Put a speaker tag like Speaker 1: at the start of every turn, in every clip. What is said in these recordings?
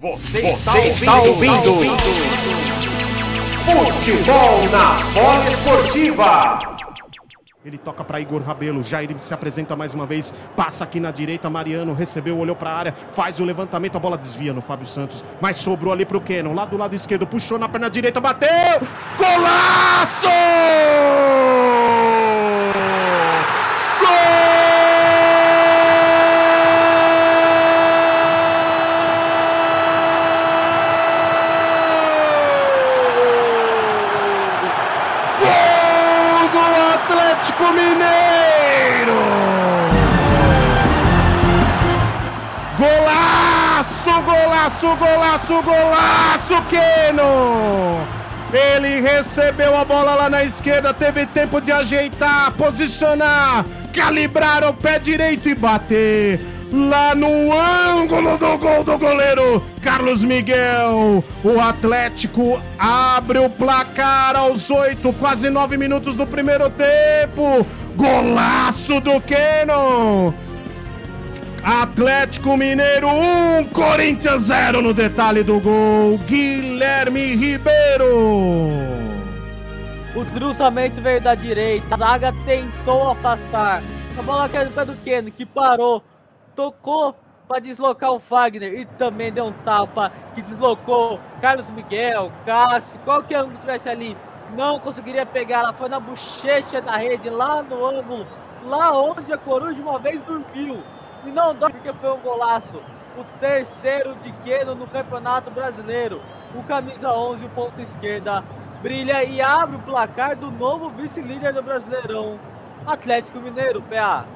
Speaker 1: Você, Você está, ouvindo, está ouvindo. Futebol na bola esportiva.
Speaker 2: Ele toca para Igor Rabelo, Jair se apresenta mais uma vez, passa aqui na direita, Mariano recebeu, olhou para a área, faz o levantamento, a bola desvia no Fábio Santos, mas sobrou ali para o Kenon, lá do lado esquerdo, puxou na perna direita, bateu! Golaço! Atlético Mineiro! Golaço, golaço, golaço, golaço, Keno! Ele recebeu a bola lá na esquerda, teve tempo de ajeitar, posicionar, calibrar o pé direito e bater lá no ângulo do gol do goleiro Carlos Miguel. O Atlético abre o placar aos oito, quase nove minutos do primeiro tempo. Golaço do Keno. Atlético Mineiro 1, um, Corinthians 0 no detalhe do gol. Guilherme Ribeiro.
Speaker 3: O cruzamento veio da direita, a zaga tentou afastar. A bola caiu no pé do Keno, que parou tocou para deslocar o Fagner e também deu um tapa que deslocou Carlos Miguel, Cássio, qualquer um que estivesse ali não conseguiria pegar. Ela foi na bochecha da rede, lá no ângulo, lá onde a Coruja uma vez dormiu. E não dói porque foi um golaço. O terceiro de Quedo no Campeonato Brasileiro. O camisa 11, o ponto esquerda, brilha e abre o placar do novo vice-líder do Brasileirão, Atlético Mineiro, PA.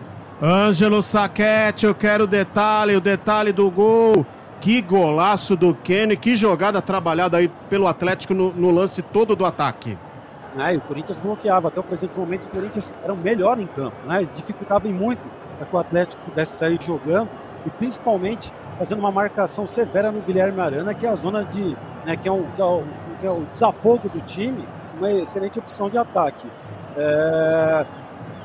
Speaker 2: Ângelo Saquete, eu quero o detalhe, o detalhe do gol. Que golaço do Kenny, que jogada trabalhada aí pelo Atlético no, no lance todo do ataque.
Speaker 4: É, o Corinthians bloqueava, até o presente momento o Corinthians era o melhor em campo, né? dificultava muito para que o Atlético pudesse sair jogando e principalmente fazendo uma marcação severa no Guilherme Arana, que é a zona de, né, que, é um, que, é o, que é o desafogo do time, uma excelente opção de ataque. É,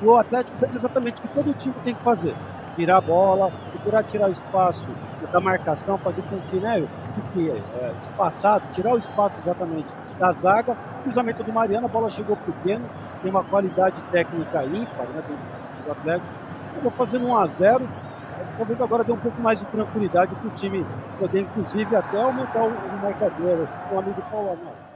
Speaker 4: o Atlético fez exatamente o que todo time tem que fazer: tirar a bola, procurar tirar o espaço da marcação, fazer com que né, fique é, espaçado, tirar o espaço exatamente da zaga. Cruzamento do Mariano, a bola chegou pequeno, tem uma qualidade técnica ímpar né, do, do Atlético. Acabou fazendo 1 a 0 talvez agora dê um pouco mais de tranquilidade para o time poder, inclusive, até aumentar o, o marcador. O amigo Paulo Arnaldo.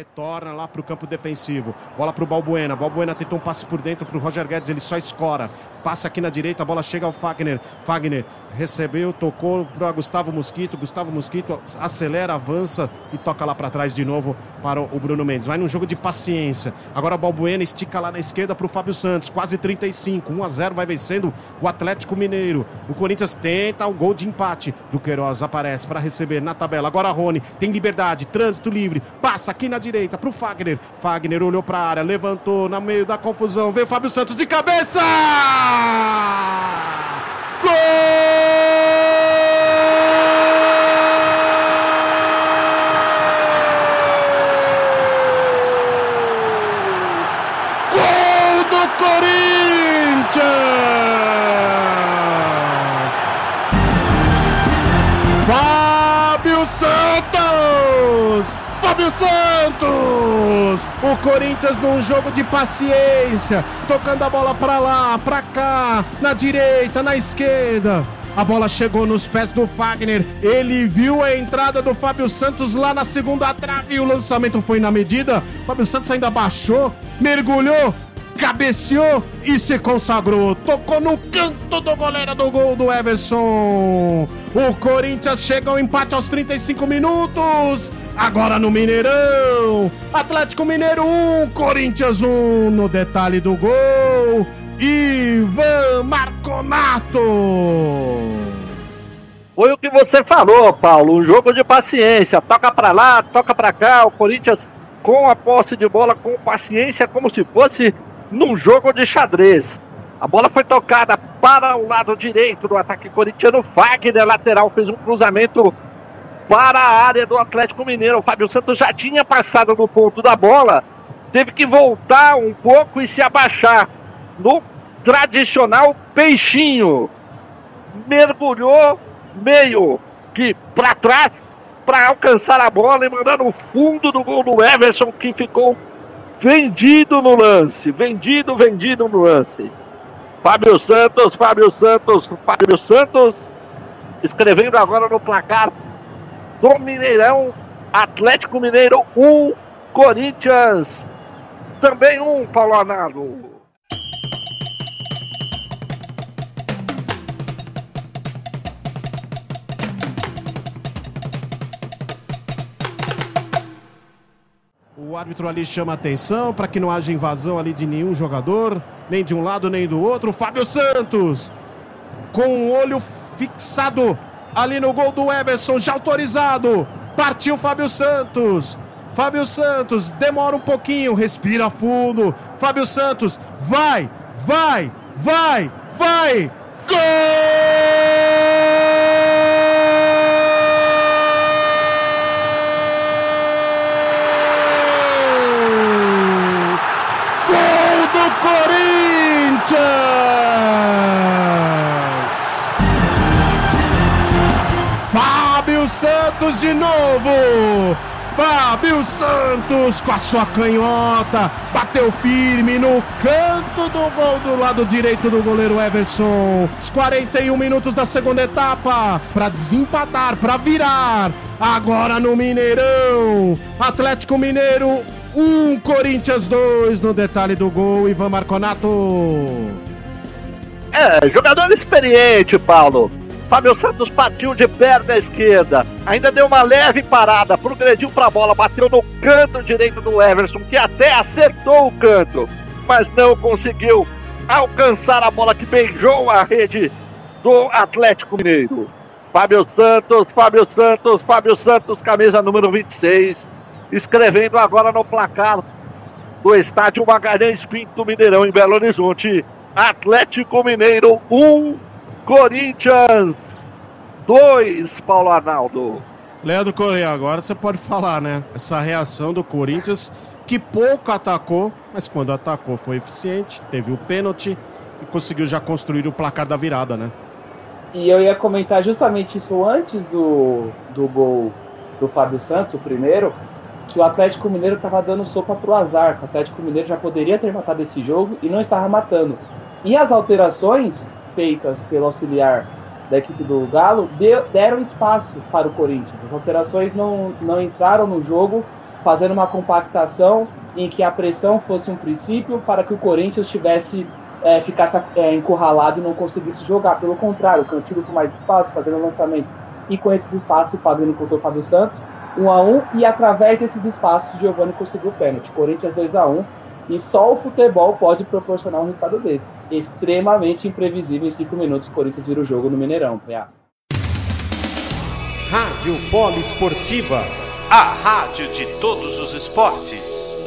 Speaker 2: Retorna lá para o campo defensivo. Bola para o Balbuena. Balbuena tentou um passe por dentro para o Roger Guedes. Ele só escora. Passa aqui na direita. A bola chega ao Fagner. Fagner recebeu, tocou para Gustavo Mosquito. Gustavo Mosquito acelera, avança e toca lá para trás de novo para o Bruno Mendes. Vai num jogo de paciência. Agora Balbuena estica lá na esquerda para o Fábio Santos. Quase 35. 1 a 0 vai vencendo o Atlético Mineiro. O Corinthians tenta o gol de empate. Do Queiroz aparece para receber na tabela. Agora Rony tem liberdade. Trânsito livre. Passa aqui na direita direita para o Fagner. Fagner olhou para a área, levantou no meio da confusão. Veio Fábio Santos de cabeça! Gol! Santos! O Corinthians num jogo de paciência, tocando a bola para lá, para cá, na direita, na esquerda. A bola chegou nos pés do Fagner. Ele viu a entrada do Fábio Santos lá na segunda trave o lançamento foi na medida. O Fábio Santos ainda baixou, mergulhou, cabeceou e se consagrou. Tocou no canto do goleiro do gol do Everson. O Corinthians chega ao empate aos 35 minutos. Agora no Mineirão. Atlético Mineiro 1, Corinthians 1. No detalhe do gol, Ivan Marconato.
Speaker 5: Foi o que você falou, Paulo. Um jogo de paciência. Toca para lá, toca para cá. O Corinthians com a posse de bola, com paciência, como se fosse num jogo de xadrez. A bola foi tocada para o lado direito do ataque corintiano. Fagner, lateral, fez um cruzamento para a área do Atlético Mineiro. O Fábio Santos já tinha passado no ponto da bola, teve que voltar um pouco e se abaixar no tradicional peixinho. Mergulhou meio que para trás para alcançar a bola e mandar no fundo do gol do Everson que ficou vendido no lance, vendido, vendido no lance. Fábio Santos, Fábio Santos, Fábio Santos escrevendo agora no placar do Mineirão, Atlético Mineiro 1, Corinthians também 1, Paulo Arnaldo.
Speaker 2: O árbitro ali chama atenção para que não haja invasão ali de nenhum jogador, nem de um lado nem do outro. Fábio Santos com o olho fixado ali no gol do Everson, já autorizado. Partiu Fábio Santos. Fábio Santos demora um pouquinho, respira fundo. Fábio Santos vai, vai, vai, vai. Gol! Fábio Santos de novo! Fábio Santos com a sua canhota, bateu firme no canto do gol do lado direito do goleiro Everson. Os 41 minutos da segunda etapa para desempatar, para virar. Agora no Mineirão, Atlético Mineiro 1, Corinthians 2 no detalhe do gol, Ivan Marconato.
Speaker 5: É, jogador experiente, Paulo. Fábio Santos partiu de perna esquerda, ainda deu uma leve parada, progrediu para a bola, bateu no canto direito do Everson, que até acertou o canto, mas não conseguiu alcançar a bola que beijou a rede do Atlético Mineiro. Fábio Santos, Fábio Santos, Fábio Santos, camisa número 26, escrevendo agora no placar do estádio Magalhães Pinto Mineirão em Belo Horizonte. Atlético Mineiro 1, Corinthians 2, Paulo Arnaldo.
Speaker 2: Leandro Correia, agora você pode falar, né? Essa reação do Corinthians, que pouco atacou, mas quando atacou foi eficiente, teve o pênalti e conseguiu já construir o placar da virada, né?
Speaker 6: E eu ia comentar justamente isso antes do, do gol do Fábio Santos, o primeiro, que o Atlético Mineiro estava dando sopa pro azar. O Atlético Mineiro já poderia ter matado esse jogo e não estava matando. E as alterações feitas pelo auxiliar da equipe do Galo deu, deram espaço para o Corinthians. As alterações não, não entraram no jogo fazendo uma compactação em que a pressão fosse um princípio para que o Corinthians tivesse é, ficasse é, encurralado e não conseguisse jogar. Pelo contrário, o Cantilho com mais espaço, fazendo lançamento e com esses espaços o Fabrício encontrou o Fábio Santos, 1 um a 1 um, e através desses espaços o Giovanni conseguiu o pênalti. Corinthians 2 a 1 um, e só o futebol pode proporcionar um resultado desse. Extremamente imprevisível em 5 minutos, o Corinthians vira o jogo no Mineirão. PA.
Speaker 1: Rádio Polo Esportiva, a rádio de todos os esportes.